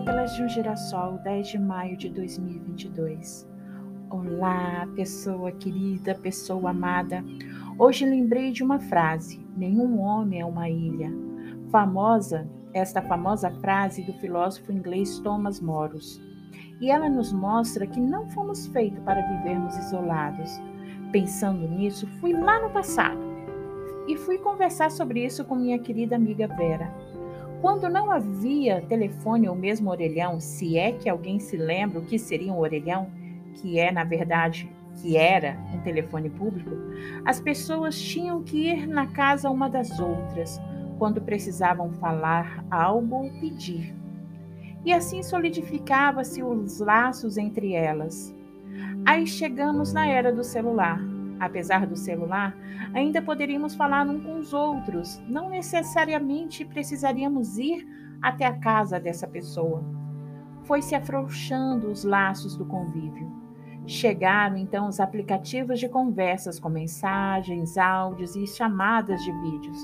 Pétalas de um Girassol, 10 de maio de 2022. Olá, pessoa querida, pessoa amada. Hoje lembrei de uma frase: Nenhum homem é uma ilha. Famosa, esta famosa frase do filósofo inglês Thomas Moros. E ela nos mostra que não fomos feitos para vivermos isolados. Pensando nisso, fui lá no passado e fui conversar sobre isso com minha querida amiga Vera. Quando não havia telefone ou mesmo orelhão, se é que alguém se lembra o que seria um orelhão, que é, na verdade, que era um telefone público, as pessoas tinham que ir na casa uma das outras quando precisavam falar algo ou pedir. E assim solidificava-se os laços entre elas. Aí chegamos na era do celular apesar do celular, ainda poderíamos falar uns com os outros, não necessariamente precisaríamos ir até a casa dessa pessoa. Foi se afrouxando os laços do convívio. Chegaram então os aplicativos de conversas com mensagens, áudios e chamadas de vídeos.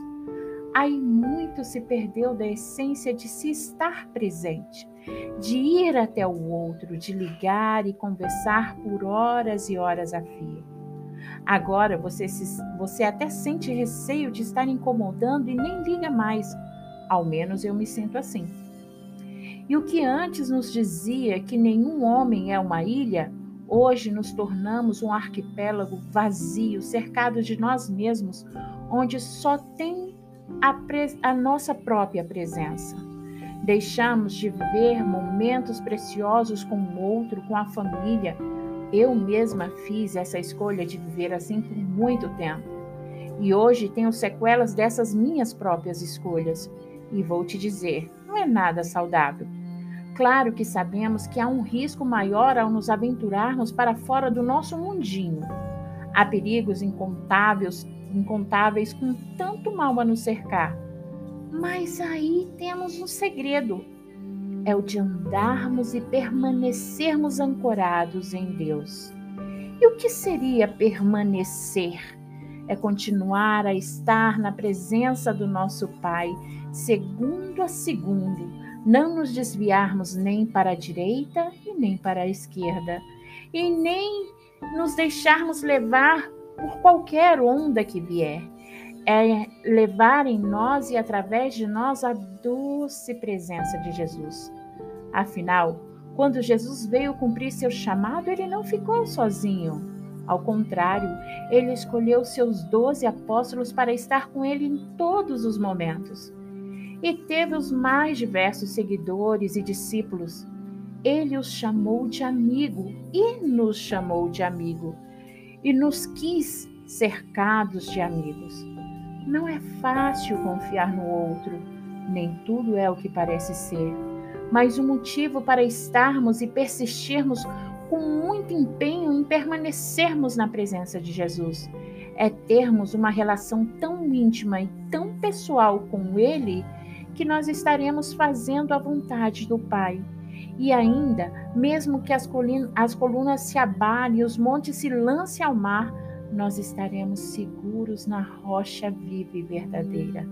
Aí muito se perdeu da essência de se estar presente, de ir até o outro, de ligar e conversar por horas e horas a fio. Agora você, se, você até sente receio de estar incomodando e nem liga mais. Ao menos eu me sinto assim. E o que antes nos dizia que nenhum homem é uma ilha, hoje nos tornamos um arquipélago vazio, cercado de nós mesmos, onde só tem a, a nossa própria presença. Deixamos de viver momentos preciosos com o outro, com a família, eu mesma fiz essa escolha de viver assim por muito tempo. E hoje tenho sequelas dessas minhas próprias escolhas. E vou te dizer, não é nada saudável. Claro que sabemos que há um risco maior ao nos aventurarmos para fora do nosso mundinho. Há perigos incontáveis, incontáveis com tanto mal a nos cercar. Mas aí temos um segredo é o de andarmos e permanecermos ancorados em Deus. E o que seria permanecer? É continuar a estar na presença do nosso Pai, segundo a segundo, não nos desviarmos nem para a direita e nem para a esquerda, e nem nos deixarmos levar por qualquer onda que vier é levar em nós e através de nós a doce presença de Jesus. Afinal, quando Jesus veio cumprir seu chamado, ele não ficou sozinho. Ao contrário, ele escolheu seus doze apóstolos para estar com ele em todos os momentos. E teve os mais diversos seguidores e discípulos. Ele os chamou de amigo e nos chamou de amigo, e nos quis cercados de amigos. Não é fácil confiar no outro, nem tudo é o que parece ser, mas o motivo para estarmos e persistirmos com muito empenho em permanecermos na presença de Jesus é termos uma relação tão íntima e tão pessoal com Ele que nós estaremos fazendo a vontade do Pai. E ainda, mesmo que as, colunas, as colunas se abalem e os montes se lancem ao mar, nós estaremos seguros na rocha viva e verdadeira.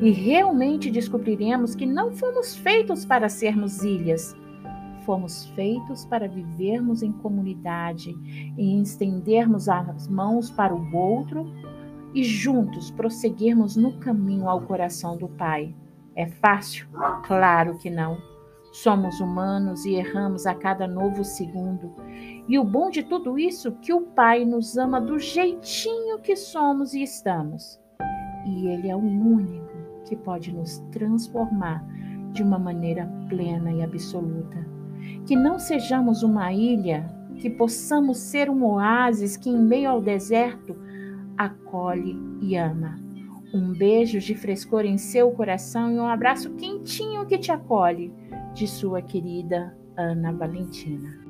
E realmente descobriremos que não fomos feitos para sermos ilhas. Fomos feitos para vivermos em comunidade e estendermos as mãos para o outro e juntos prosseguirmos no caminho ao coração do Pai. É fácil? Claro que não. Somos humanos e erramos a cada novo segundo. E o bom de tudo isso é que o Pai nos ama do jeitinho que somos e estamos. E Ele é o único que pode nos transformar de uma maneira plena e absoluta. Que não sejamos uma ilha, que possamos ser um oásis que, em meio ao deserto, acolhe e ama. Um beijo de frescor em seu coração e um abraço quentinho que te acolhe de sua querida Ana Valentina.